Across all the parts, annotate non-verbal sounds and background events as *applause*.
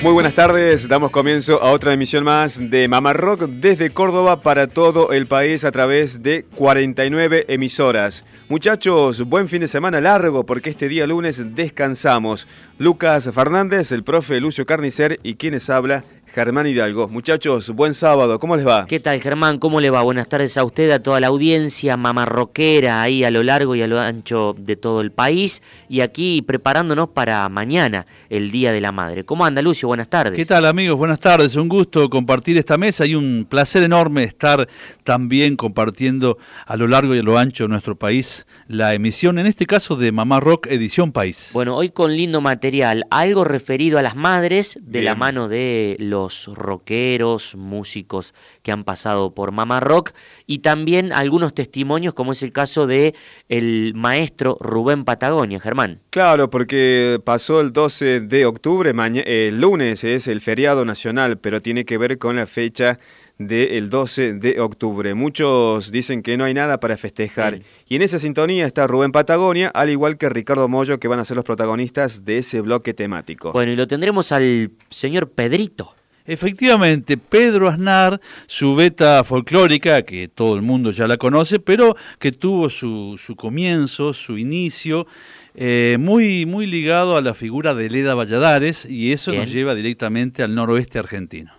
Muy buenas tardes, damos comienzo a otra emisión más de Mamá desde Córdoba para todo el país a través de 49 emisoras. Muchachos, buen fin de semana largo porque este día lunes descansamos. Lucas Fernández, el profe Lucio Carnicer y quienes habla, Germán Hidalgo. Muchachos, buen sábado, ¿cómo les va? ¿Qué tal, Germán? ¿Cómo le va? Buenas tardes a usted, a toda la audiencia mamarroquera ahí a lo largo y a lo ancho de todo el país. Y aquí preparándonos para mañana, el Día de la Madre. ¿Cómo anda, Lucio? Buenas tardes. ¿Qué tal, amigos? Buenas tardes. Un gusto compartir esta mesa y un placer enorme estar también compartiendo a lo largo y a lo ancho de nuestro país la emisión, en este caso de Mamá Rock Edición País. Bueno, hoy con lindo material, algo referido a las madres de la mano de los rockeros, músicos que han pasado por Mamá Rock y también algunos testimonios como es el caso de el maestro Rubén Patagonia, Germán. Claro, porque pasó el 12 de octubre, el lunes es el feriado nacional, pero tiene que ver con la fecha del 12 de octubre. Muchos dicen que no hay nada para festejar. Y en esa sintonía está Rubén Patagonia, al igual que Ricardo Mollo, que van a ser los protagonistas de ese bloque temático. Bueno, y lo tendremos al señor Pedrito. Efectivamente, Pedro Aznar, su beta folclórica, que todo el mundo ya la conoce, pero que tuvo su, su comienzo, su inicio, eh, muy, muy ligado a la figura de Leda Valladares, y eso nos lleva directamente al noroeste argentino.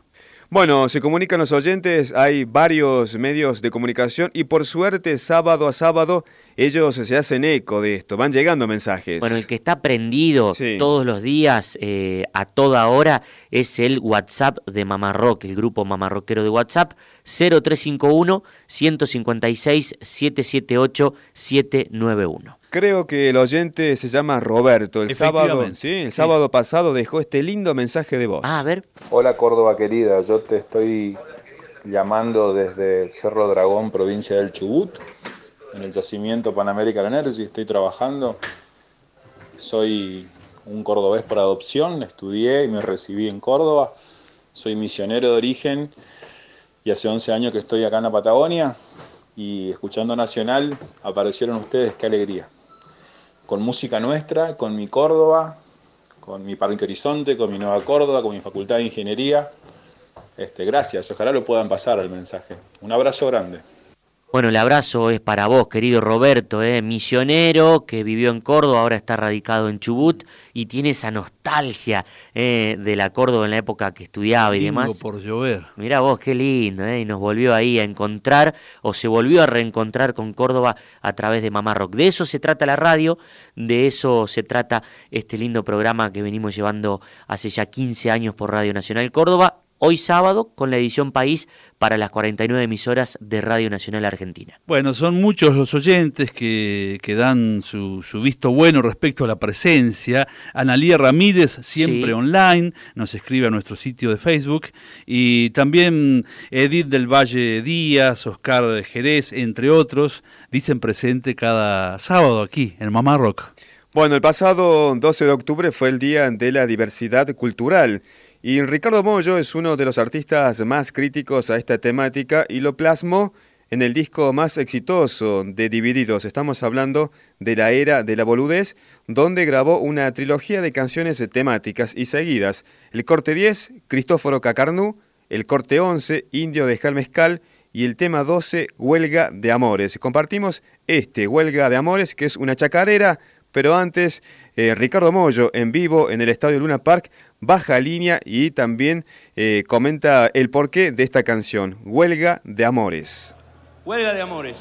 Bueno, se comunican los oyentes, hay varios medios de comunicación y por suerte sábado a sábado ellos se hacen eco de esto, van llegando mensajes. Bueno, el que está prendido todos los días, eh, a toda hora, es el WhatsApp de Mamá Rock, el grupo Mamarroquero de WhatsApp, 0351 156 778 791. Creo que el oyente se llama Roberto. El sábado, sí, el sábado pasado dejó este lindo mensaje de voz. Ah, a ver. Hola Córdoba querida, yo te estoy llamando desde Cerro Dragón, provincia del Chubut, en el yacimiento Pan American Energy. Estoy trabajando. Soy un cordobés por adopción, estudié y me recibí en Córdoba. Soy misionero de origen y hace 11 años que estoy acá en la Patagonia y escuchando Nacional aparecieron ustedes, qué alegría con música nuestra, con mi Córdoba, con mi Parque Horizonte, con mi Nueva Córdoba, con mi Facultad de Ingeniería. Este, gracias, ojalá lo puedan pasar el mensaje. Un abrazo grande. Bueno, el abrazo es para vos, querido Roberto, ¿eh? misionero que vivió en Córdoba, ahora está radicado en Chubut y tiene esa nostalgia ¿eh? de la Córdoba en la época que estudiaba y demás. por llover. Mirá vos, qué lindo, ¿eh? y nos volvió ahí a encontrar, o se volvió a reencontrar con Córdoba a través de Mamá Rock. De eso se trata la radio, de eso se trata este lindo programa que venimos llevando hace ya 15 años por Radio Nacional Córdoba hoy sábado con la edición País para las 49 emisoras de Radio Nacional Argentina. Bueno, son muchos los oyentes que, que dan su, visto bueno respecto a la presencia. Analía Ramírez, siempre online, nos escribe a nuestro sitio de Facebook. Y también Edith del Valle Díaz, Oscar Jerez, entre otros, dicen presente cada sábado aquí en Mamá Rock. Bueno, el pasado 12 de octubre fue el Día de la Diversidad Cultural. Y Ricardo Mollo es uno de los artistas más críticos a esta temática y lo plasmó en el disco más exitoso de Divididos. Estamos hablando de la era de la boludez, donde grabó una trilogía de canciones temáticas y seguidas. El corte 10, Cristóforo Cacarnú, el corte 11, Indio de Jalmezcal, y el tema 12, Huelga de Amores. Compartimos este, Huelga de Amores, que es una chacarera, pero antes, eh, Ricardo Mollo en vivo en el Estadio Luna Park baja línea y también eh, comenta el porqué de esta canción, Huelga de Amores. Huelga de Amores.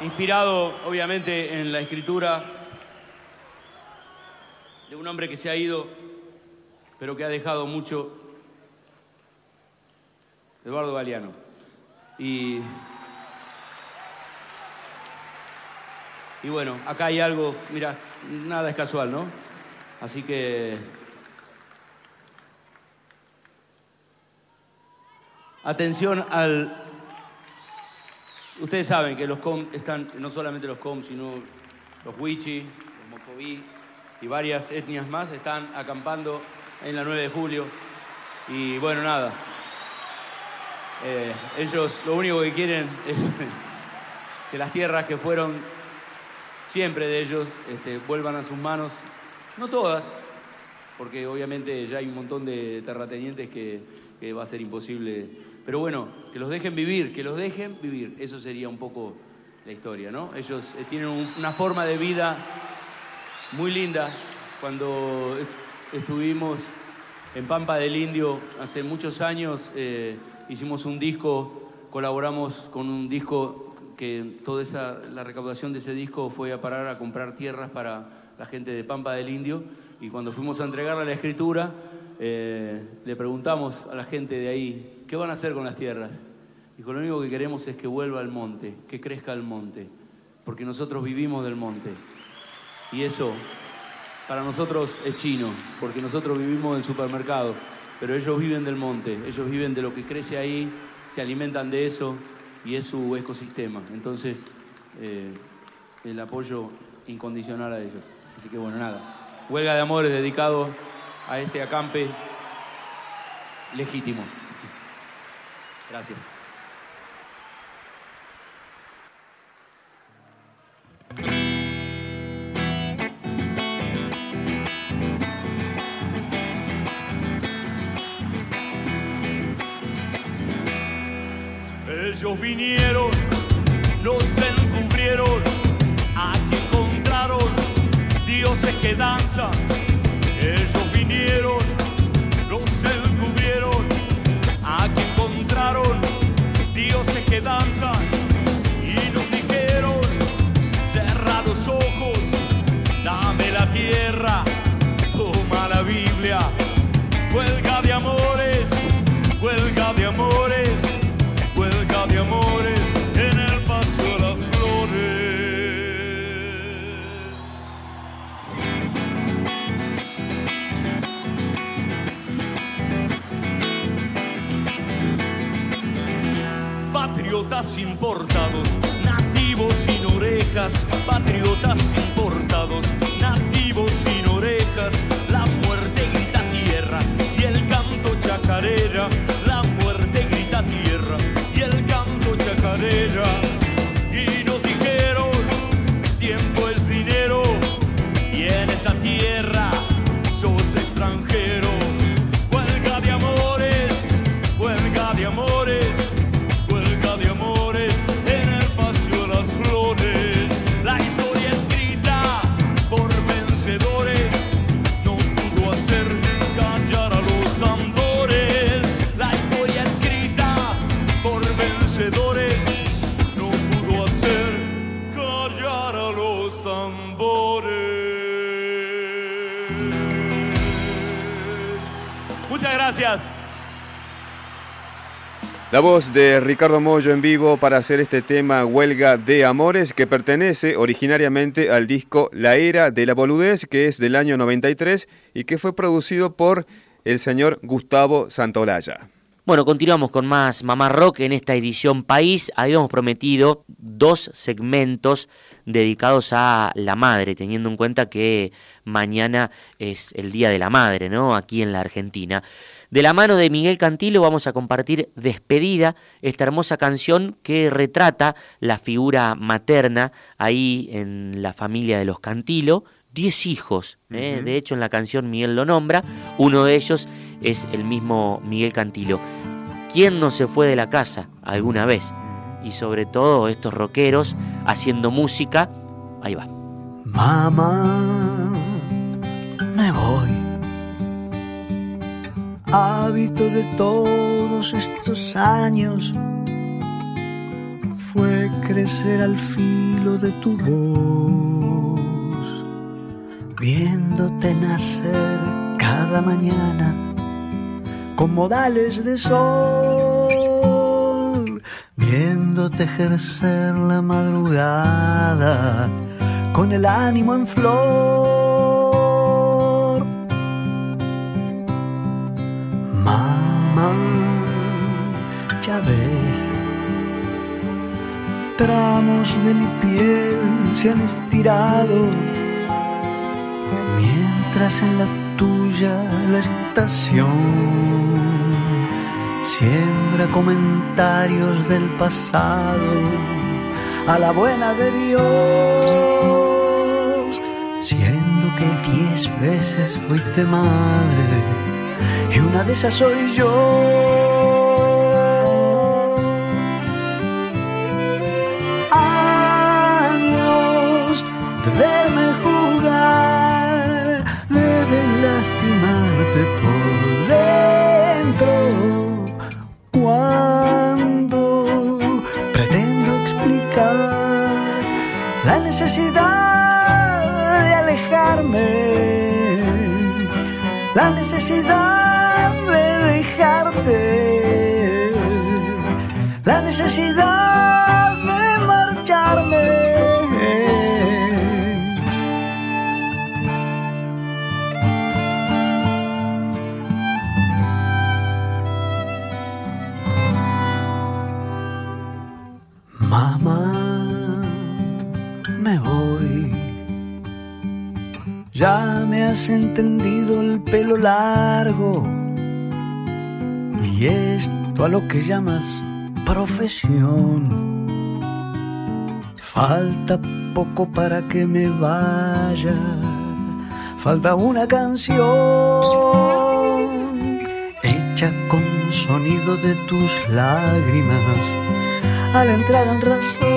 Inspirado obviamente en la escritura de un hombre que se ha ido pero que ha dejado mucho Eduardo Galeano. Y, y bueno, acá hay algo, mira, nada es casual, ¿no? Así que atención al... Ustedes saben que los com están, no solamente los com, sino los huichi, los mocoví y varias etnias más están acampando en la 9 de julio. Y bueno, nada. Eh, ellos lo único que quieren es *laughs* que las tierras que fueron siempre de ellos este, vuelvan a sus manos. No todas, porque obviamente ya hay un montón de terratenientes que, va a ser imposible. Pero bueno, que los dejen vivir, que los dejen vivir. Eso sería un poco la historia, ¿no? Ellos eh, tienen una forma de vida muy linda. Cuando estuvimos en Pampa del Indio hace muchos años, eh, hicimos un disco, colaboramos con un disco que toda esa, la recaudación de ese disco fue a parar a comprar tierras para la gente de Pampa del Indio. Y cuando fuimos a entregarle la escritura, eh, le preguntamos a la gente de ahí, ¿qué van a hacer con las tierras? Dijo, lo único que queremos es que vuelva al monte, que crezca el monte, porque nosotros vivimos del monte. Y eso para nosotros es chino, porque nosotros vivimos del supermercado, pero ellos viven del monte, ellos viven de lo que crece ahí, se alimentan de eso y es su ecosistema. Entonces, eh, el apoyo incondicional a ellos. Así que bueno, nada. Huelga de amores dedicado a este acampe legítimo. Gracias. Ellos vinieron, nos encubrieron, aquí encontraron dioses que danzan. Ellos vinieron, importados, voz de Ricardo Mollo en vivo para hacer este tema Huelga de Amores que pertenece originariamente al disco La Era de la Boludez que es del año 93 y que fue producido por el señor Gustavo Santolaya. Bueno, continuamos con más Mamá Rock en esta edición País. Habíamos prometido dos segmentos dedicados a la madre, teniendo en cuenta que mañana es el Día de la Madre, ¿no? Aquí en la Argentina. De la mano de Miguel Cantilo vamos a compartir Despedida, esta hermosa canción que retrata la figura materna ahí en la familia de los Cantilo. Diez hijos, ¿eh? de hecho en la canción Miguel lo nombra, uno de ellos es el mismo Miguel Cantilo. ¿Quién no se fue de la casa alguna vez? Y sobre todo estos rockeros haciendo música, ahí va. Mamá, Hábito de todos estos años fue crecer al filo de tu voz, viéndote nacer cada mañana con modales de sol, viéndote ejercer la madrugada con el ánimo en flor. Tramos de mi piel se han estirado mientras en la tuya la estación siembra comentarios del pasado a la buena de Dios, siendo que diez veces fuiste madre y una de esas soy yo. Necesidad de dejarte, la necesidad de marcharme. Entendido el pelo largo y esto a lo que llamas profesión. Falta poco para que me vaya, falta una canción hecha con sonido de tus lágrimas al entrar en razón.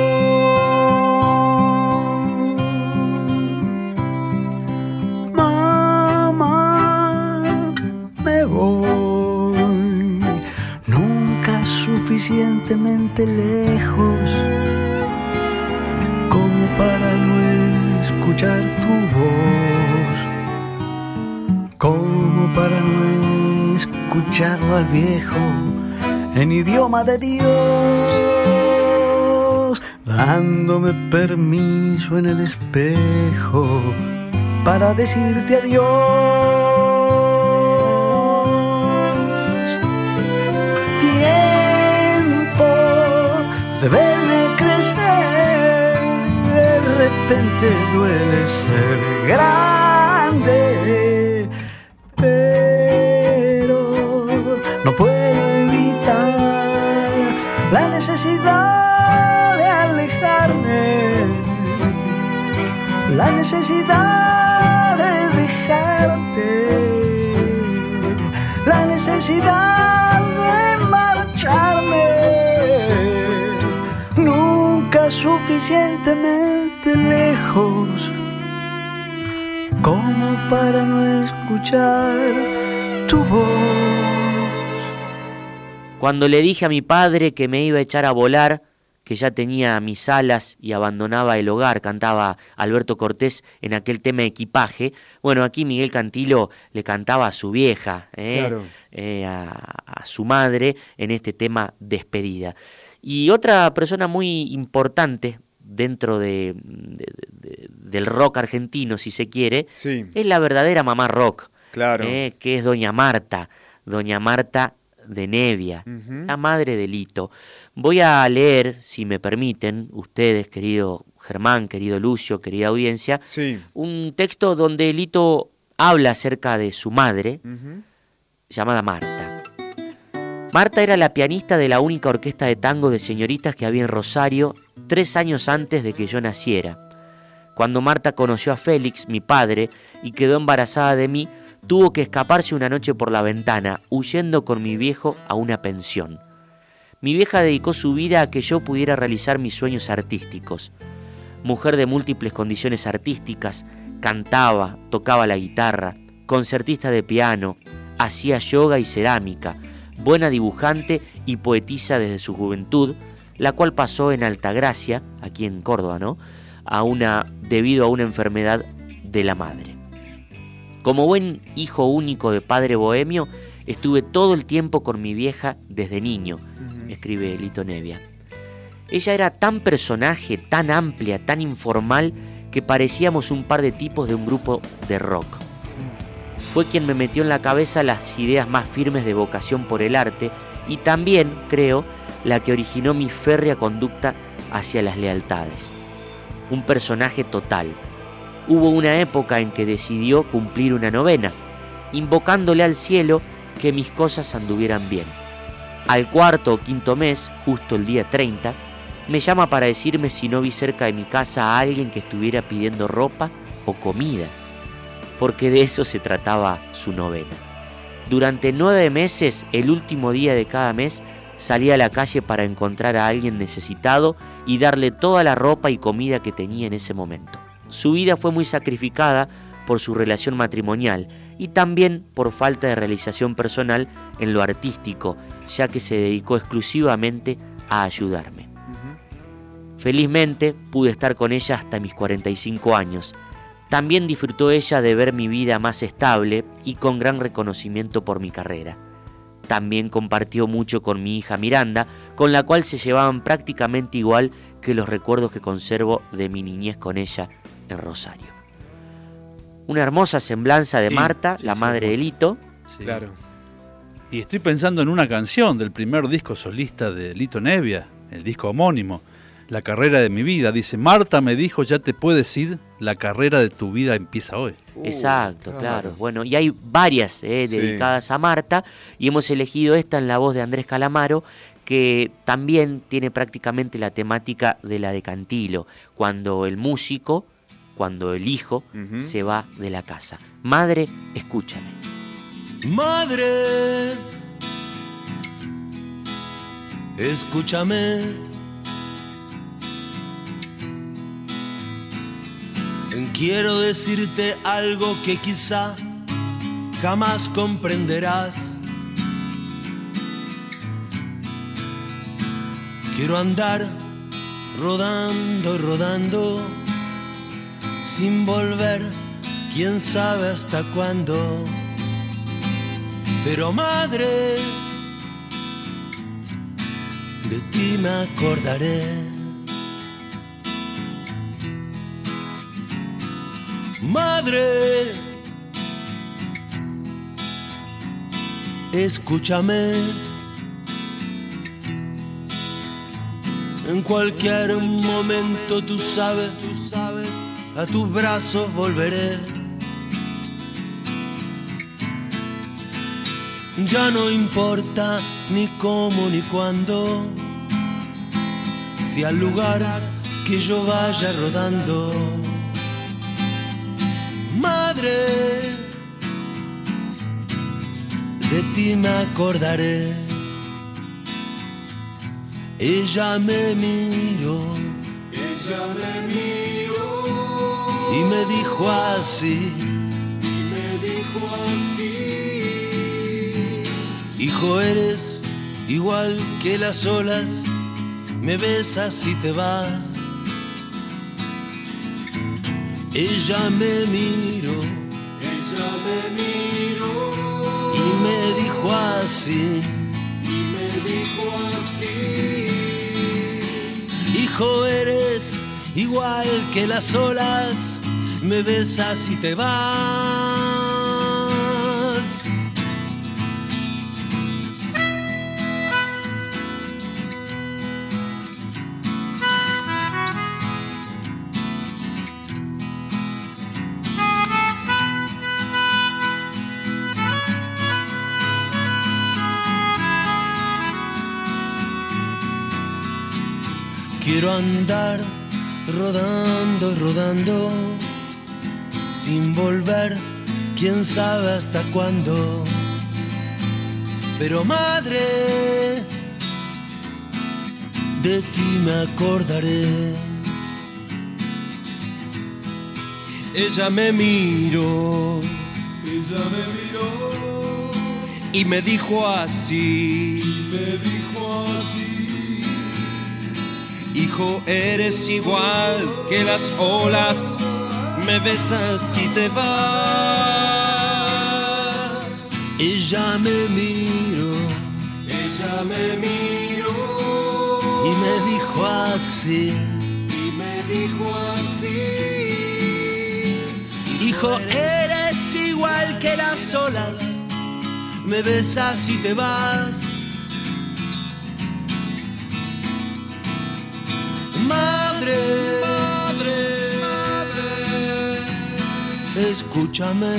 Escucharlo al viejo en idioma de Dios, dándome permiso en el espejo para decirte adiós. Tiempo de verme crecer, de repente duele ser grande, la necesidad de dejarte, la necesidad de marcharme, nunca suficientemente lejos. Como para no escuchar tu voz. Cuando le dije a mi padre que me iba a echar a volar, que ya tenía mis alas y abandonaba el hogar, cantaba Alberto Cortés en aquel tema equipaje. Bueno, aquí Miguel Cantilo le cantaba a su vieja, ¿eh? Claro. Eh, a, a su madre en este tema despedida. Y otra persona muy importante dentro de, de- de- del rock argentino, si se quiere, Sí, es la verdadera mamá rock, claro. eh, que es Doña Marta, Doña Marta de Nevia, la madre de Lito. Voy a leer, si me permiten, ustedes, querido Germán, querido Lucio, querida audiencia, Sí. un texto donde Lito habla acerca de su madre, llamada Marta. Marta era la pianista de la única orquesta de tango de señoritas que había en Rosario tres años antes de que yo naciera. Cuando Marta conoció a Félix, mi padre, y quedó embarazada de mí, tuvo que escaparse una noche por la ventana, huyendo con mi viejo a una pensión. Mi vieja dedicó su vida a que yo pudiera realizar mis sueños artísticos. Mujer de múltiples condiciones artísticas, cantaba, tocaba la guitarra, concertista de piano, hacía yoga y cerámica, buena dibujante y poetisa desde su juventud, la cual pasó en Altagracia, aquí en Córdoba, ¿no? A una, debido a una enfermedad de la madre. Como buen hijo único de padre bohemio, estuve todo el tiempo con mi vieja desde niño, escribe Lito Nevia. Ella era tan personaje, tan amplia, tan informal, que parecíamos un par de tipos de un grupo de rock. Fue quien me metió en la cabeza las ideas más firmes de vocación por el arte y también, creo, la que originó mi férrea conducta hacia las lealtades. Un personaje total. Hubo una época en que decidió cumplir una novena, invocándole al cielo que mis cosas anduvieran bien. Al cuarto o quinto mes, justo el día 30, me llama para decirme si no vi cerca de mi casa a alguien que estuviera pidiendo ropa o comida, porque de eso se trataba su novena. Durante nueve meses, el último día de cada mes, salía a la calle para encontrar a alguien necesitado y darle toda la ropa y comida que tenía en ese momento. Su vida fue muy sacrificada por su relación matrimonial y también por falta de realización personal en lo artístico, ya que se dedicó exclusivamente a ayudarme. Felizmente pude estar con ella hasta mis 45 años. También disfrutó ella de ver mi vida más estable y con gran reconocimiento por mi carrera. También compartió mucho con mi hija Miranda, con la cual se llevaban prácticamente igual que los recuerdos que conservo de mi niñez con ella en Rosario. Una hermosa semblanza de Sí, Marta, sí, la sí, madre de. Lito. Claro. Y estoy pensando en una canción del primer disco solista de Lito Nevia, el disco homónimo, La carrera de mi vida. Dice, Marta me dijo, ya te puedes ir, la carrera de tu vida empieza hoy. Exacto, Uh, claro. claro. Bueno, y hay varias eh, Sí. dedicadas a Marta y hemos elegido esta en la voz de Andrés Calamaro, que también tiene prácticamente la temática de la de Cantilo, cuando el músico, cuando el hijo se va de la casa. Madre, escúchame. Madre, escúchame. Quiero decirte algo que quizá jamás comprenderás. Quiero andar rodando, rodando, sin volver, quién sabe hasta cuándo. Pero madre, de ti me acordaré. Madre, escúchame. En cualquier momento tú sabes, a tus brazos volveré. Ya no importa ni cómo ni cuándo, si al lugar que yo vaya rodando. Madre, de ti me acordaré. Ella me miró, ella me miró y me dijo así, y me dijo así. Hijo, eres igual que las olas, me besas y te vas. Ella me miró, ella me miró y me dijo así, y me dijo así. Hijo, eres igual que las olas, me besas y te vas. Quiero andar rodando, rodando, sin volver, quién sabe hasta cuándo. Pero madre, de ti me acordaré. Ella me miró, ella me miró y me dijo así, me dijo así. Hijo, eres igual que las olas, me besas y te vas. Ella me miró, ella me miró y me dijo así, y me dijo así. Hijo, eres igual que las olas, me besas y te vas. Madre, madre, escúchame.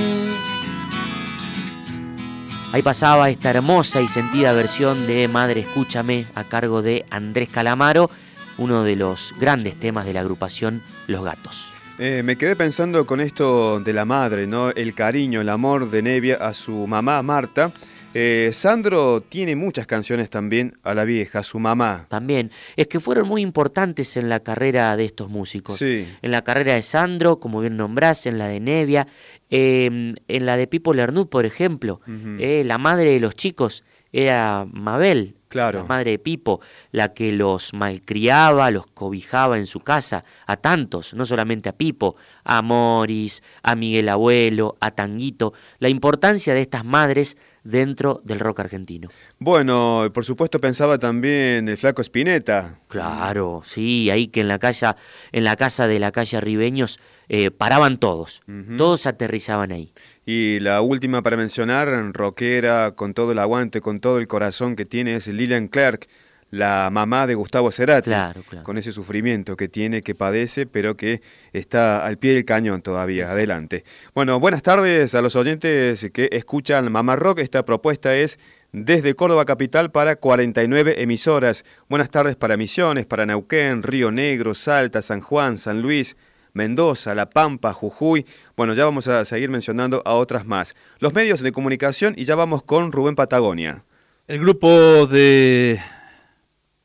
Ahí pasaba esta hermosa y sentida versión de Madre Escúchame a cargo de Andrés Calamaro, uno de los grandes temas de la agrupación Los Gatos. Eh, me quedé pensando con esto de la madre, ¿no? El cariño, el amor de Nevia a su mamá Marta. Eh, Sandro tiene muchas canciones también a la vieja, a su mamá. También. Es que fueron muy importantes en la carrera de estos músicos. Sí. En la carrera de Sandro, como bien nombrás, en la de Nevia, Em, en la de Pipo Lernud, por ejemplo, eh, la madre de los chicos era Mabel, claro. la madre de Pipo, la que los malcriaba, los cobijaba en su casa, a tantos, no solamente a Pipo, a Moris, a Miguel Abuelo, a Tanguito, la importancia de estas madres dentro del rock argentino. Bueno, por supuesto pensaba también el flaco Spinetta. Claro, sí, ahí que en la casa, en la casa de la calle Ribeños eh, paraban todos, todos aterrizaban ahí. Y la última para mencionar, rockera, con todo el aguante, con todo el corazón que tiene, es Lilian Clark, la mamá de Gustavo Cerati, claro, claro. con ese sufrimiento que tiene, que padece, pero que está al pie del cañón todavía. Adelante. Bueno, buenas tardes a los oyentes que escuchan Mamá Rock. Esta propuesta es desde Córdoba Capital para 49 emisoras. Buenas tardes para Misiones, para Neuquén, Río Negro, Salta, San Juan, San Luis, Mendoza, La Pampa, Jujuy. Bueno, ya vamos a seguir mencionando a otras más. Los medios de comunicación y ya vamos con Rubén Patagonia. El grupo de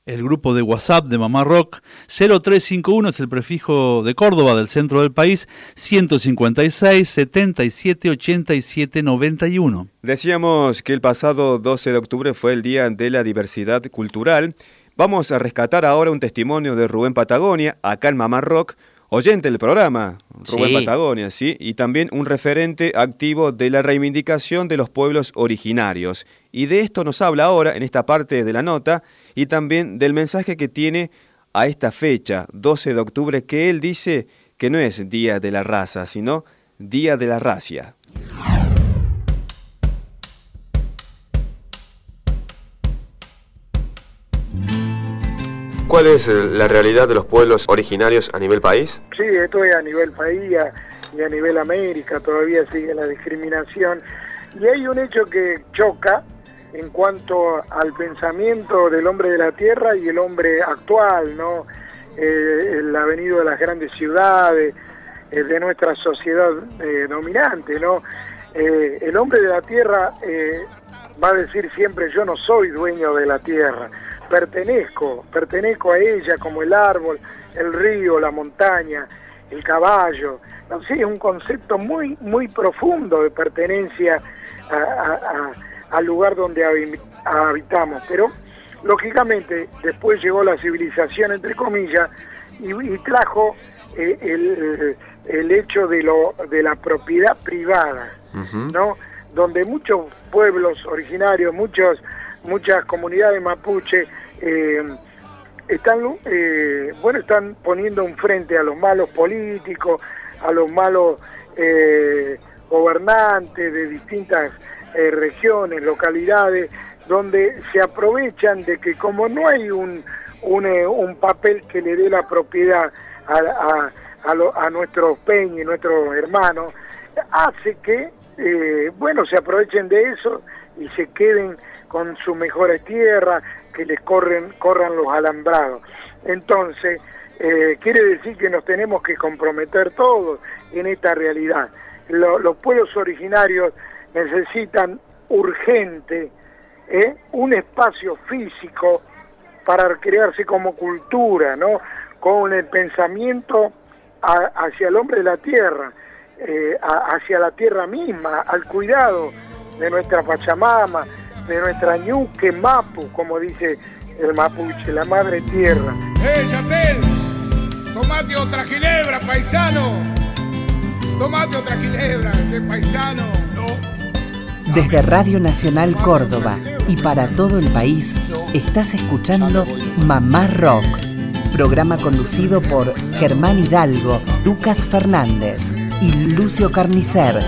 el grupo de WhatsApp de Mamá Rock 0351 es el prefijo de Córdoba del centro del país 156 77 87 91. Decíamos que el pasado 12 de octubre fue el Día de la Diversidad Cultural. Vamos a rescatar ahora un testimonio de Rubén Patagonia acá en Mamá Rock oyente del programa, Rubén Patagonia, ¿sí? Y también un referente activo de la reivindicación de los pueblos originarios. Y de esto nos habla ahora, en esta parte de la nota, y también del mensaje que tiene a esta fecha, 12 de octubre, que él dice que no es Día de la Raza, sino Día de la Racia. ¿Cuál es la realidad de los pueblos originarios a nivel país? Sí, esto es a nivel país y a nivel América, todavía sigue la discriminación. Y hay un hecho que choca en cuanto al pensamiento del hombre de la tierra y el hombre actual, ¿no? Eh, el avenido de las grandes ciudades, eh, de nuestra sociedad eh, dominante, ¿no? el hombre de la tierra va a decir siempre yo no soy dueño de la tierra, pertenezco, pertenezco a ella como el árbol, el río, la montaña, el caballo. No sé, es un concepto muy, muy profundo de pertenencia al lugar donde habitamos. Pero, lógicamente, después llegó la civilización, entre comillas, y, trajo eh, el, el, hecho de, lo, de la propiedad privada, ¿no? Donde muchos pueblos originarios, muchos muchas comunidades mapuche eh, están, eh, bueno, están poniendo un frente a los malos políticos, a los malos eh, gobernantes de distintas regiones, localidades, donde se aprovechan de que como no hay un, un, papel que le dé la propiedad a, a, a, a nuestros peñas nuestros hermanos, hace que, bueno, se aprovechen de eso y se queden con sus mejores tierras, que les corren, corran los alambrados. Entonces, eh, quiere decir que nos tenemos que comprometer todos en esta realidad. los pueblos originarios necesitan urgente ¿eh? un espacio físico para crearse como cultura, ¿no? con el pensamiento hacia el hombre de la tierra, eh, hacia la tierra misma, al cuidado de nuestra Pachamama, de nuestra ñuque mapu, como dice el mapuche, la madre tierra. ¡Eh, Chatel! Tomate otra ginebra, paisano. Tomate otra ginebra, este paisano. No, Desde Radio Nacional Córdoba y para todo el país, estás escuchando Mamá Rock, programa conducido por Germán Hidalgo, Lucas Fernández y Lucio Carnicer.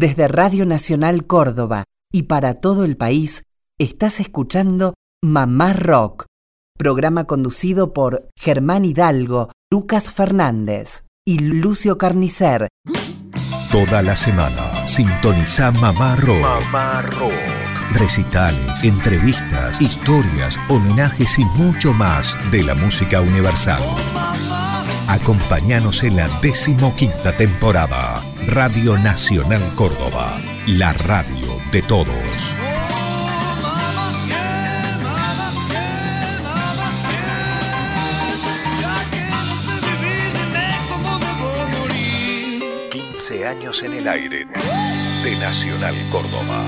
Desde Radio Nacional Córdoba y para todo el país, estás escuchando Mamá Rock, programa conducido por Germán Hidalgo, Lucas Fernández y Lucio Carnicer. Toda la semana sintoniza Mamá Rock. Mamá Rock. Recitales, entrevistas, historias, homenajes y mucho más de la música universal. Acompáñanos en la decimoquinta temporada. Radio Nacional Córdoba, la radio de todos. ...15 años en el aire... ...de Nacional Córdoba.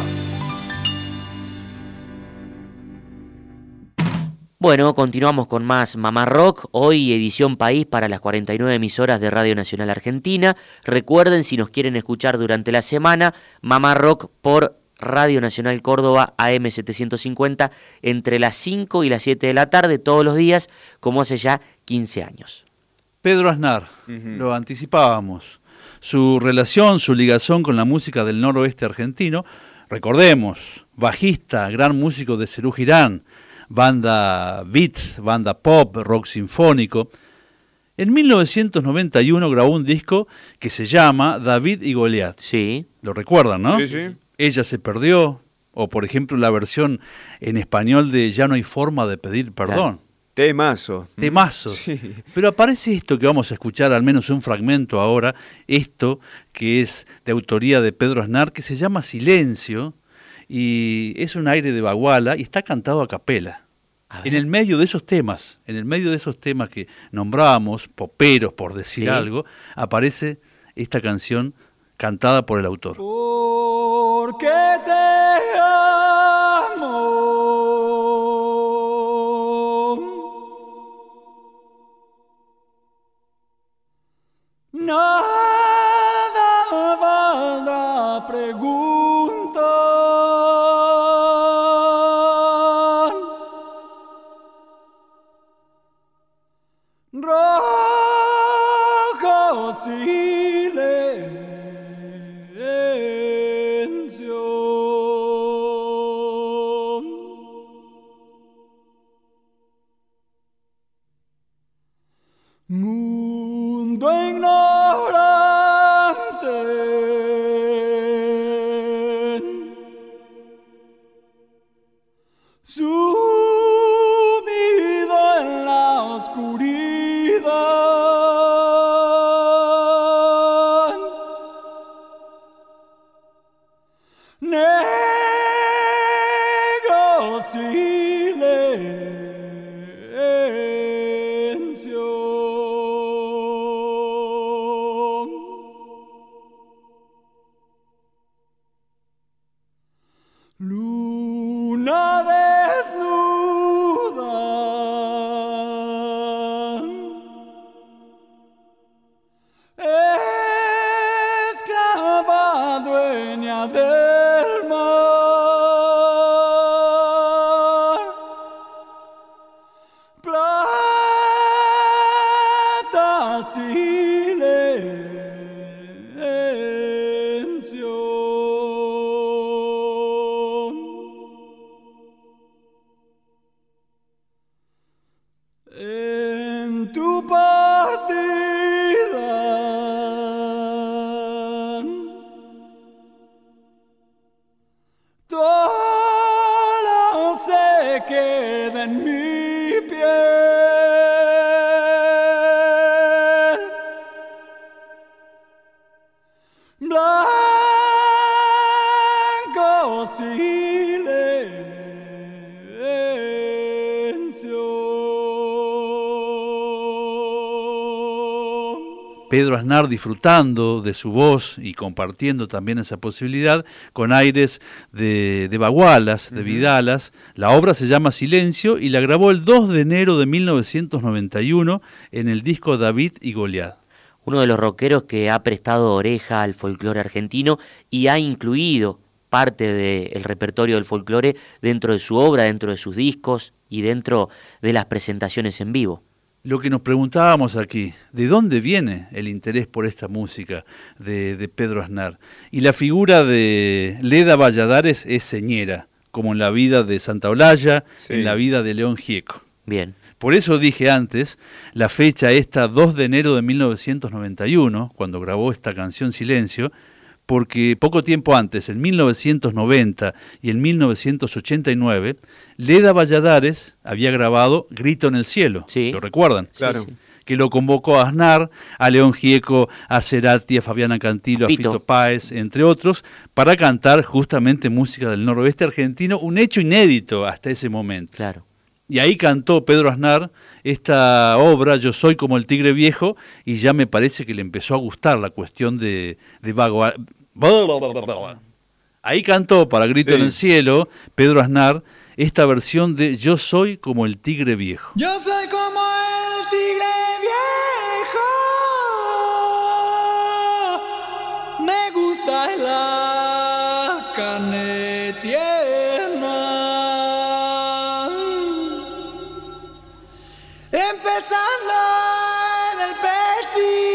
Bueno, continuamos con más Mamá Rock, hoy edición país para las 49 emisoras de Radio Nacional Argentina. Recuerden, si nos quieren escuchar durante la semana, Mamá Rock por Radio Nacional Córdoba AM750 entre las 5 y las 7 de la tarde todos los días, como hace ya 15 años. Pedro Aznar, lo anticipábamos. Su relación, su ligación con la música del noroeste argentino, recordemos, bajista, gran músico de Cerú Girán, banda beat, banda pop, rock sinfónico. En 1991 grabó un disco que se llama David y Goliat. Sí. Lo recuerdan, ¿no? Sí, sí. Ella se perdió, o por ejemplo la versión en español de Ya no hay forma de pedir perdón. Temazo. Temazo. *laughs* Sí. Pero aparece esto que vamos a escuchar, al menos un fragmento ahora, esto que es de autoría de Pedro Aznar, que se llama Silencio, y es un aire de baguala y está cantado a capela. En el medio de esos temas, en el medio de esos temas que nombramos, poperos por decir Sí. algo, aparece esta canción cantada por el autor. Porque te amo. Nada Negro Disfrutando de su voz y compartiendo también esa posibilidad con aires de, de Bagualas, de Vidalas. La obra se llama Silencio y la grabó el 2 de enero de 1991 en el disco David y Goliat. Uno de los rockeros que ha prestado oreja al folclore argentino y ha incluido parte del repertorio del folclore dentro de su obra, dentro de sus discos y dentro de las presentaciones en vivo. Lo que nos preguntábamos aquí, ¿de dónde viene el interés por esta música de, Pedro Aznar? Y la figura de Leda Valladares es señera, como en la vida de Santa Olalla, en la vida de León Gieco. Bien. Por eso dije antes, la fecha esta 2 de enero de 1991, cuando grabó esta canción Silencio, porque poco tiempo antes, en 1990 y en 1989, Leda Valladares había grabado Grito en el Cielo. ¿Lo recuerdan? Claro. Que lo convocó a Aznar, a León Gieco, a Cerati, a Fabiana Cantilo, a Fito Páez, entre otros, para cantar justamente música del noroeste argentino, un hecho inédito hasta ese momento. Claro. Y ahí cantó Pedro Aznar esta obra, Yo soy como el tigre viejo, y ya me parece que le empezó a gustar la cuestión de, de vago. Ahí cantó para Grito en el Cielo Pedro Aznar esta versión de Yo soy como el tigre viejo. Yo soy como el tigre Empezando en el pechito,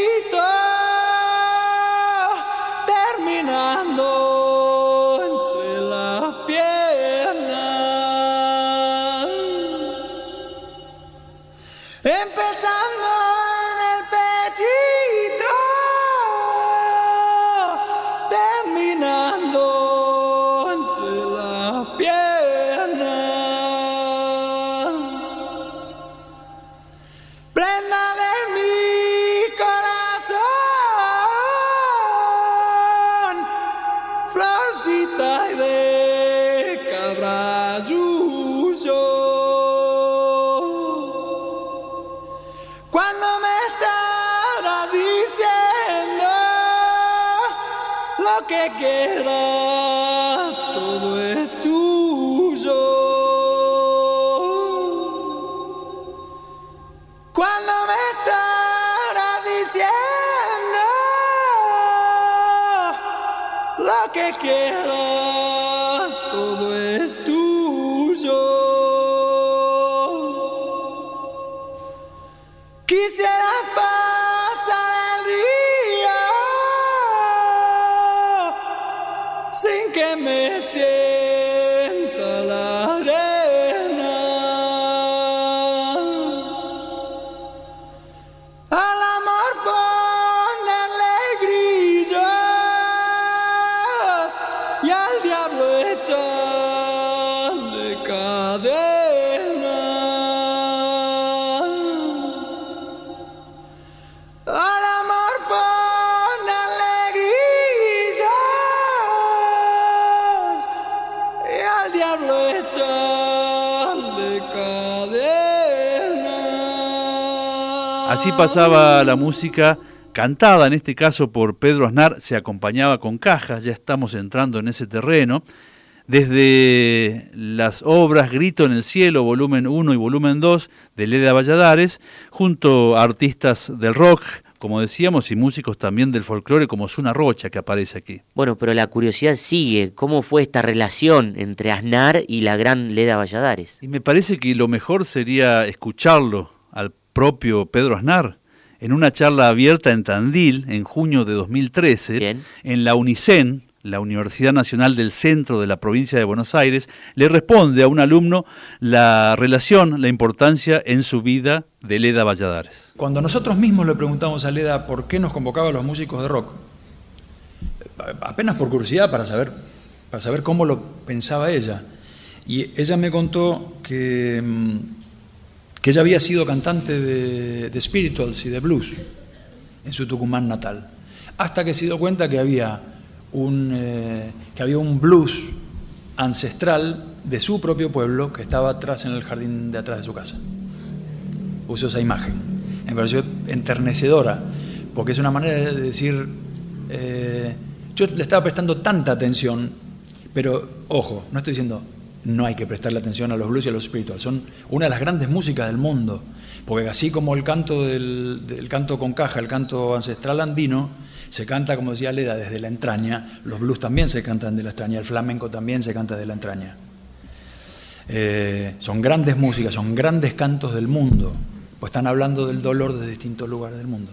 lo que quieras, todo es tuyo. Cuando me estará diciendo lo que quieras, todo es tuyo. Quisiera que me sienta Así pasaba la música cantada, en este caso por Pedro Aznar, se acompañaba con cajas, ya estamos entrando en ese terreno. Desde las obras Grito en el Cielo, volumen 1 y volumen 2 de Leda Valladares, junto a artistas del rock, como decíamos, y músicos también del folclore, como Zuna Rocha, que aparece aquí. Bueno, pero la curiosidad sigue. ¿Cómo fue esta relación entre Aznar y la gran Leda Valladares? Y me parece que lo mejor sería escucharlo al propio Pedro Aznar en una charla abierta en Tandil en junio de 2013, en la UNICEN, la Universidad Nacional del Centro de la provincia de Buenos Aires, le responde a un alumno la relación, la importancia en su vida de Leda Valladares. Cuando nosotros mismos le preguntamos a Leda por qué nos convocaba a los músicos de rock, apenas por curiosidad para saber, para saber cómo lo pensaba ella, y ella me contó que, mm, que ella había sido cantante de, de spirituals y de blues en su Tucumán natal, hasta que se dio cuenta que había un, eh, que había un blues ancestral de su propio pueblo que estaba atrás en el jardín de atrás de su casa. Puso esa imagen. Me pareció enternecedora porque es una manera de decir, eh, yo le estaba prestando tanta atención, pero ojo, no estoy diciendo no hay que prestarle atención a los blues y a los espirituales, son una de las grandes músicas del mundo, porque así como el canto, del, canto con caja, el canto ancestral andino, se canta, como decía Leda, desde la entraña, los blues también se cantan de la entraña, el flamenco también se canta de la entraña. Eh, son grandes músicas, son grandes cantos del mundo, pues están hablando del dolor de distintos lugares del mundo.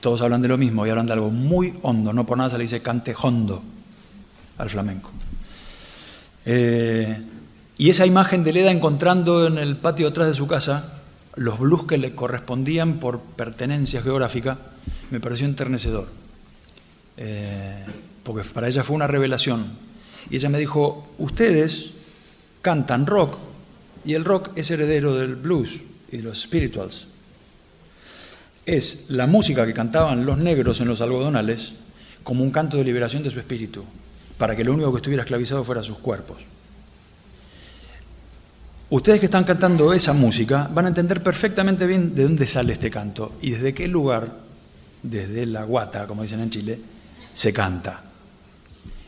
Todos hablan de lo mismo y hablan de algo muy hondo, no por nada se le dice cante hondo al flamenco. Eh, y esa imagen de Leda encontrando en el patio atrás de su casa los blues que le correspondían por pertenencia geográfica, me pareció enternecedor. Eh, porque para ella fue una revelación. Y ella me dijo, ustedes cantan rock y el rock es heredero del blues y de los spirituals. Es la música que cantaban los negros en los algodonales como un canto de liberación de su espíritu, para que lo único que estuviera esclavizado fuera sus cuerpos. Ustedes que están cantando esa música van a entender perfectamente bien de dónde sale este canto y desde qué lugar, desde la guata, como dicen en Chile, se canta.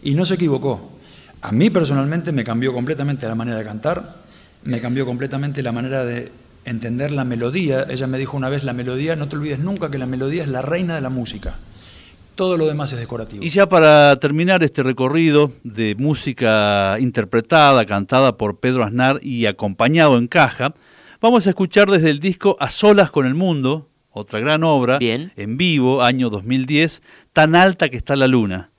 Y no se equivocó. A mí personalmente me cambió completamente la manera de cantar, me cambió completamente la manera de entender la melodía. Ella me dijo una vez, la melodía, no te olvides nunca que la melodía es la reina de la música. Todo lo demás es decorativo. Y ya para terminar este recorrido de música interpretada, cantada por Pedro Aznar y acompañado en caja, vamos a escuchar desde el disco A Solas con el Mundo, otra gran obra, en vivo, año 2010, Tan alta que está la luna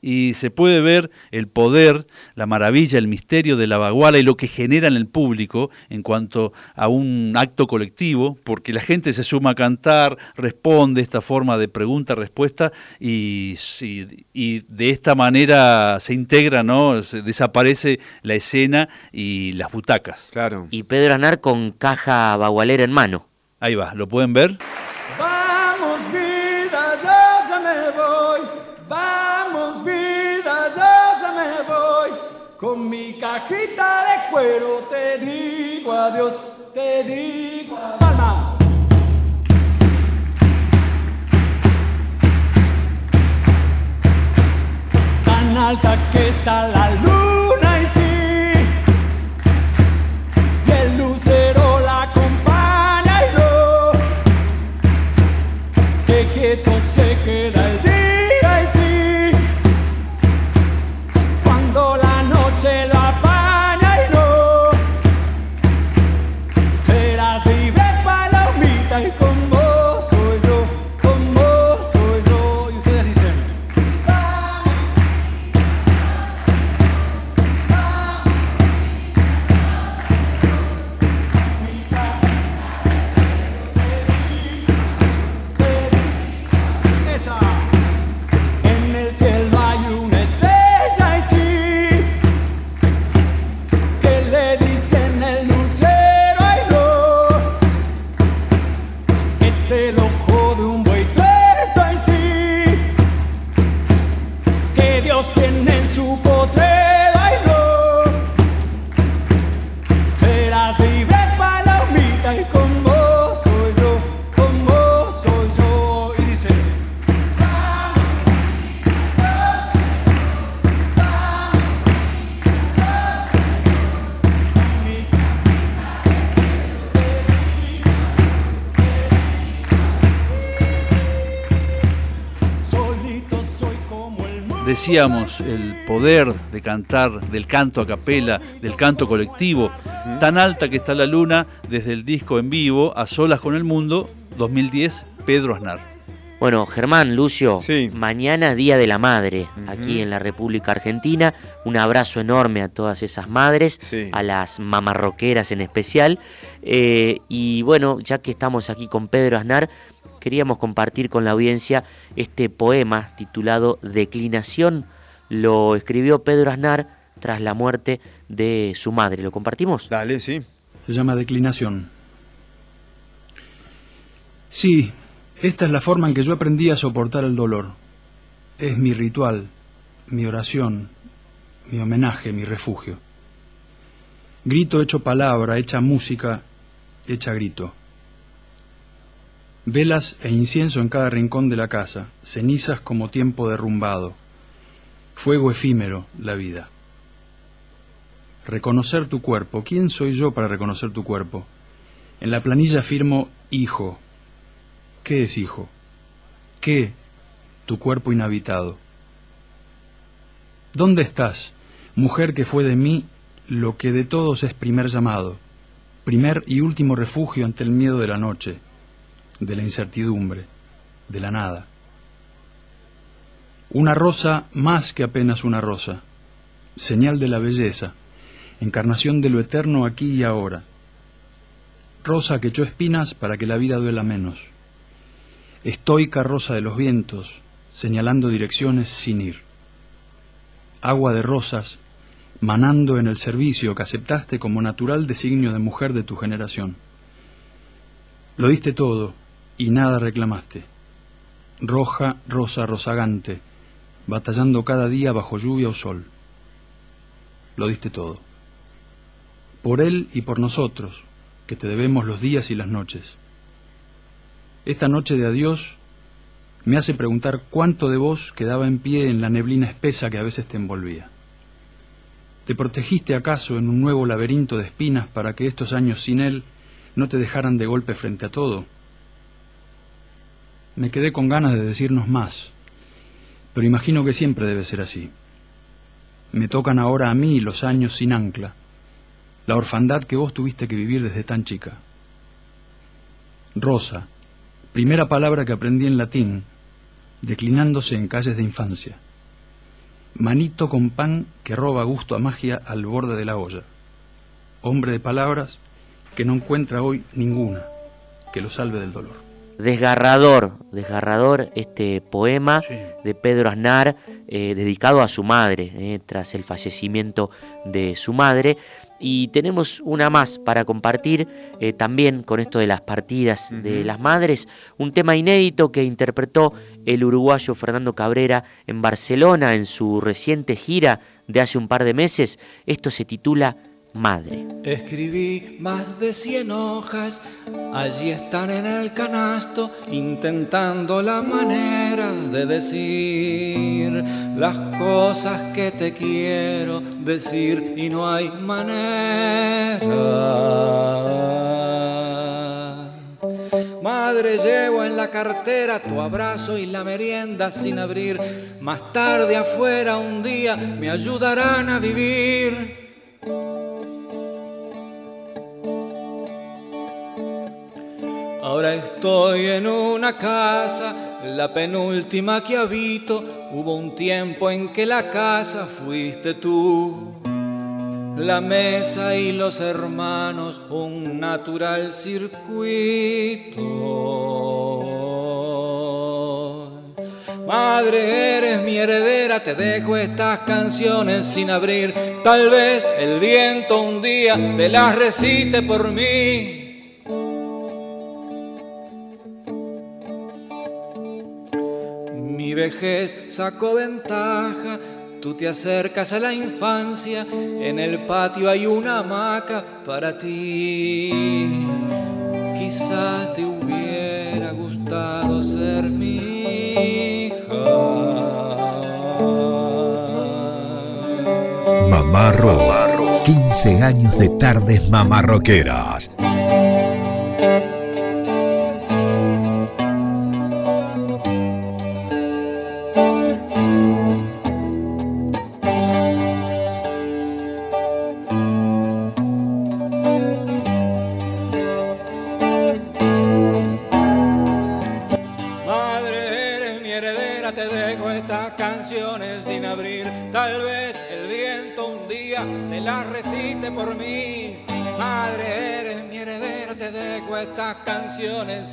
y se puede ver el poder, la maravilla, el misterio de la baguala y lo que genera en el público en cuanto a un acto colectivo, porque la gente se suma a cantar, responde esta forma de pregunta-respuesta y, y, de esta manera se integra, ¿no? desaparece la escena y las butacas. Claro. Y Pedro Anar con caja bagualera en mano. Ahí va, ¿lo pueden ver? Cuero te digo adiós, te digo adiós. Palmas. Tan alta que está la luna Decíamos el poder de cantar, del canto a capela, del canto colectivo, tan alta que está la luna desde el disco en vivo A Solas con el Mundo 2010, Pedro Aznar. Bueno, Germán, Lucio, mañana Día de la Madre, aquí en la República Argentina. Un abrazo enorme a todas esas madres, a las mamarroqueras en especial. Eh, y bueno, ya que estamos aquí con Pedro Aznar, queríamos compartir con la audiencia este poema titulado Declinación. Lo escribió Pedro Aznar tras la muerte de su madre. ¿Lo compartimos? Dale, sí. Se llama declinación. Sí, esta es la forma en que yo aprendí a soportar el dolor. Es mi ritual, mi oración, mi homenaje, mi refugio. Grito hecho palabra, hecha música, hecha grito. Velas e incienso en cada rincón de la casa, cenizas como tiempo derrumbado. Fuego efímero, la vida. Reconocer tu cuerpo. ¿Quién soy yo para reconocer tu cuerpo? En la planilla firmo hijo. ¿Qué es hijo? ¿Qué? Tu cuerpo inhabitado. ¿Dónde estás, mujer que fue de mí lo que de todos es primer llamado, primer y último refugio ante el miedo de la noche, de la incertidumbre, de la nada? Una rosa más que apenas una rosa, señal de la belleza, encarnación de lo eterno aquí y ahora. Rosa que echó espinas para que la vida duela menos. Estoica rosa de los vientos, señalando direcciones sin ir. Agua de rosas, manando en el servicio que aceptaste como natural designio de mujer de tu generación. Lo diste todo y nada reclamaste. Roja, rosa, rozagante, batallando cada día bajo lluvia o sol. Lo diste todo por Él y por nosotros, que te debemos los días y las noches. Esta noche de adiós me hace preguntar cuánto de vos quedaba en pie en la neblina espesa que a veces te envolvía. ¿Te protegiste acaso en un nuevo laberinto de espinas para que estos años sin Él no te dejaran de golpe frente a todo? Me quedé con ganas de decirnos más, pero imagino que siempre debe ser así. Me tocan ahora a mí los años sin ancla, la orfandad que vos tuviste que vivir desde tan chica. Rosa, primera palabra que aprendí en latín, declinándose en calles de infancia. Manito con pan que roba gusto a magia al borde de la olla. Hombre de palabras que no encuentra hoy ninguna que lo salve del dolor. Desgarrador, desgarrador este poema de Pedro Aznar eh, dedicado a su madre, eh, tras el fallecimiento de su madre. Y tenemos una más para compartir eh, también con esto de las partidas de las madres, un tema inédito que interpretó el uruguayo Fernando Cabrera en Barcelona en su reciente gira de hace un par de meses. Esto se titula Madre. Escribí más de 100 hojas, allí están en el canasto, intentando la manera de decir las cosas que te quiero decir y no hay manera. Madre, llevo en la cartera tu abrazo y la merienda sin abrir. Más tarde afuera un día me ayudarán a vivir. Ahora estoy en una casa, la penúltima que habito. Hubo un tiempo en que la casa fuiste tú. La mesa y los hermanos, un natural circuito. Madre, eres mi heredera, te dejo estas canciones sin abrir. Tal vez el viento un día te las recite por mí. Vejez sacó ventaja, tú te acercas a la infancia, en el patio hay una hamaca para ti. Quizá te hubiera gustado ser mi hija. Mamá 15 años de tardes mamarroqueras.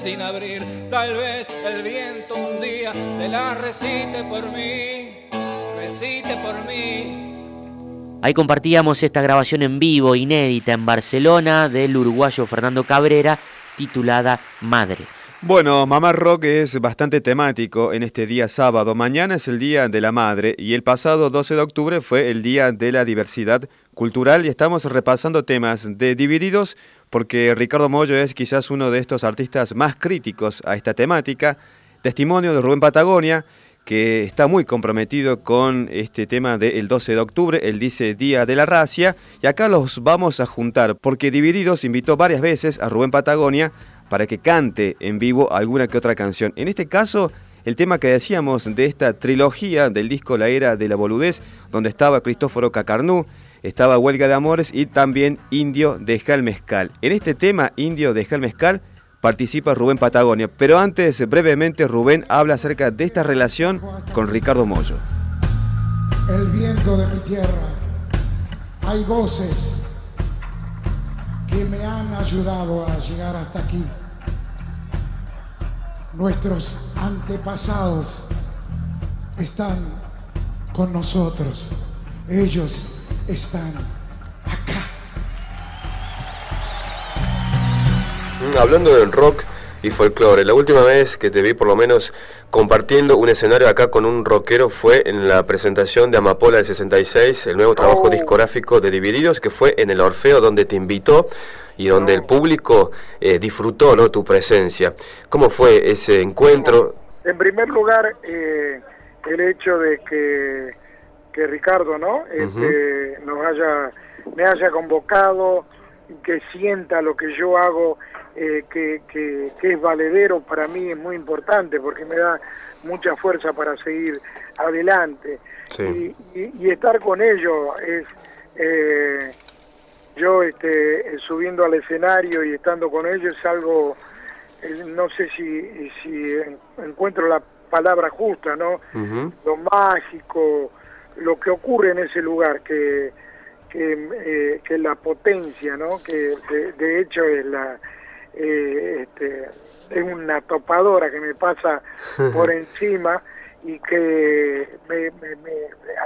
Sin abrir. Tal vez el viento un día te la recite por mí, recite por mí. Ahí compartíamos esta grabación en vivo, inédita en Barcelona, del uruguayo Fernando Cabrera, titulada Madre. Bueno, Mamá Rock es bastante temático en este día sábado. Mañana es el Día de la Madre y el pasado 12 de octubre fue el Día de la Diversidad Cultural y estamos repasando temas de Divididos porque Ricardo Mollo es quizás uno de estos artistas más críticos a esta temática. Testimonio de Rubén Patagonia, que está muy comprometido con este tema del 12 de octubre, él dice Día de la Racia, y acá los vamos a juntar, porque Divididos invitó varias veces a Rubén Patagonia para que cante en vivo alguna que otra canción. En este caso, el tema que decíamos de esta trilogía del disco La Era de la Boludez, donde estaba Cristóforo Cacarnú, estaba Huelga de Amores y también Indio de Mezcal. En este tema, Indio de Mezcal, participa Rubén Patagonia. Pero antes, brevemente, Rubén habla acerca de esta relación con Ricardo Mollo. El viento de mi tierra, hay voces que me han ayudado a llegar hasta aquí. Nuestros antepasados están con nosotros. Ellos están acá. Hablando del rock y folclore, la última vez que te vi por lo menos compartiendo un escenario acá con un rockero fue en la presentación de Amapola del 66, el nuevo trabajo oh. discográfico de Divididos, que fue en el Orfeo donde te invitó y donde el público eh, disfrutó ¿no? tu presencia. ¿Cómo fue ese encuentro? En primer lugar, eh, el hecho de que, que Ricardo ¿no? Este, nos haya, me haya convocado, que sienta lo que yo hago eh, que, que, es valedero para mí es muy importante porque me da mucha fuerza para seguir adelante. Y, estar con ellos es... Eh, yo este, subiendo al escenario y estando con ellos es algo, eh, no sé si, si encuentro la palabra justa, ¿no? Lo mágico, lo que ocurre en ese lugar, que, que, que la potencia, ¿no? Que de hecho es la, eh, este, es una topadora que me pasa por *laughs* encima y que me,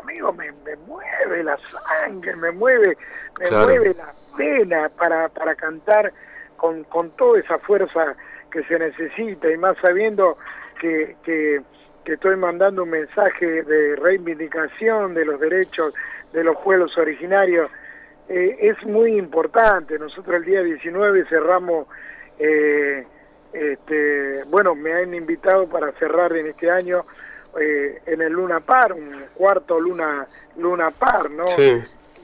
amigo me, mueve la sangre, me mueve, me mueve la pena para, para cantar con, con toda esa fuerza que se necesita y más sabiendo que, que, estoy mandando un mensaje de reivindicación de los derechos de los pueblos originarios, eh, es muy importante. Nosotros el día 19 cerramos eh, este, bueno, me han invitado para cerrar en este año eh, en el Luna Par, un cuarto Luna, Luna Par, ¿no?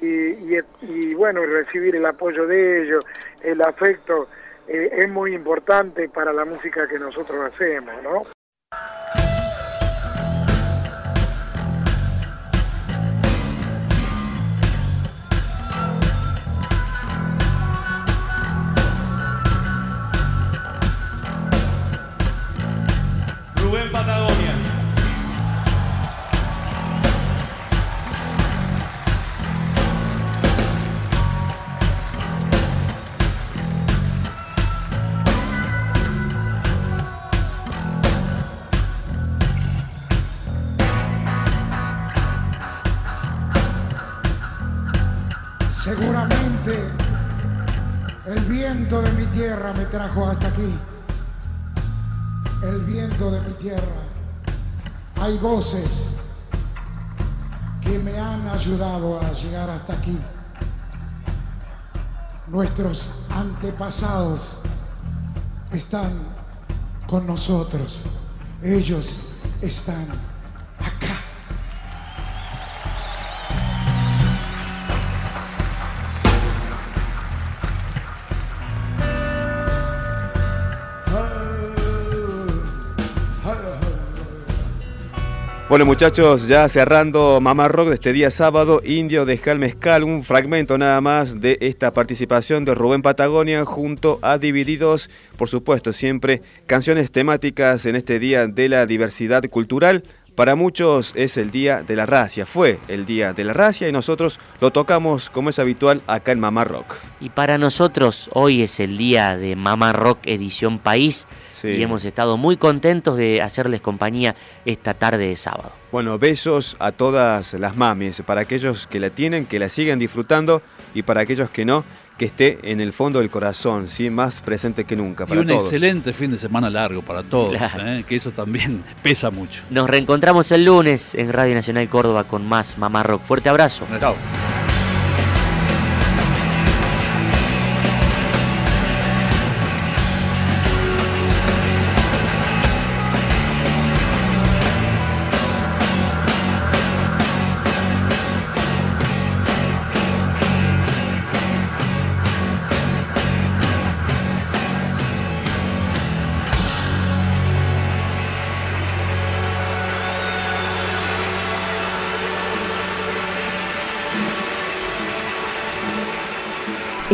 Y, y, bueno, recibir el apoyo de ellos, el afecto, eh, es muy importante para la música que nosotros hacemos, ¿no? Me trajo hasta aquí. El viento de mi tierra. Hay voces que me han ayudado a llegar hasta aquí. Nuestros antepasados están con nosotros. Ellos están Bueno muchachos, ya cerrando Mamá Rock de este día sábado, Indio de Mezcal, un fragmento nada más de esta participación de Rubén Patagonia junto a Divididos, por supuesto siempre canciones temáticas en este día de la diversidad cultural. Para muchos es el día de la racia, fue el día de la racia y nosotros lo tocamos como es habitual acá en Mamá Rock. Y para nosotros hoy es el día de Mamá Rock edición País y hemos estado muy contentos de hacerles compañía esta tarde de sábado. Bueno, besos a todas las mamis, para aquellos que la tienen, que la sigan disfrutando y para aquellos que no, que esté en el fondo del corazón, ¿sí? más presente que nunca. Para y un excelente fin de semana largo para todos, ¿eh? que eso también *laughs* pesa mucho. Nos reencontramos el lunes en Radio Nacional Córdoba con más Mamá Rock. Fuerte abrazo. Chao.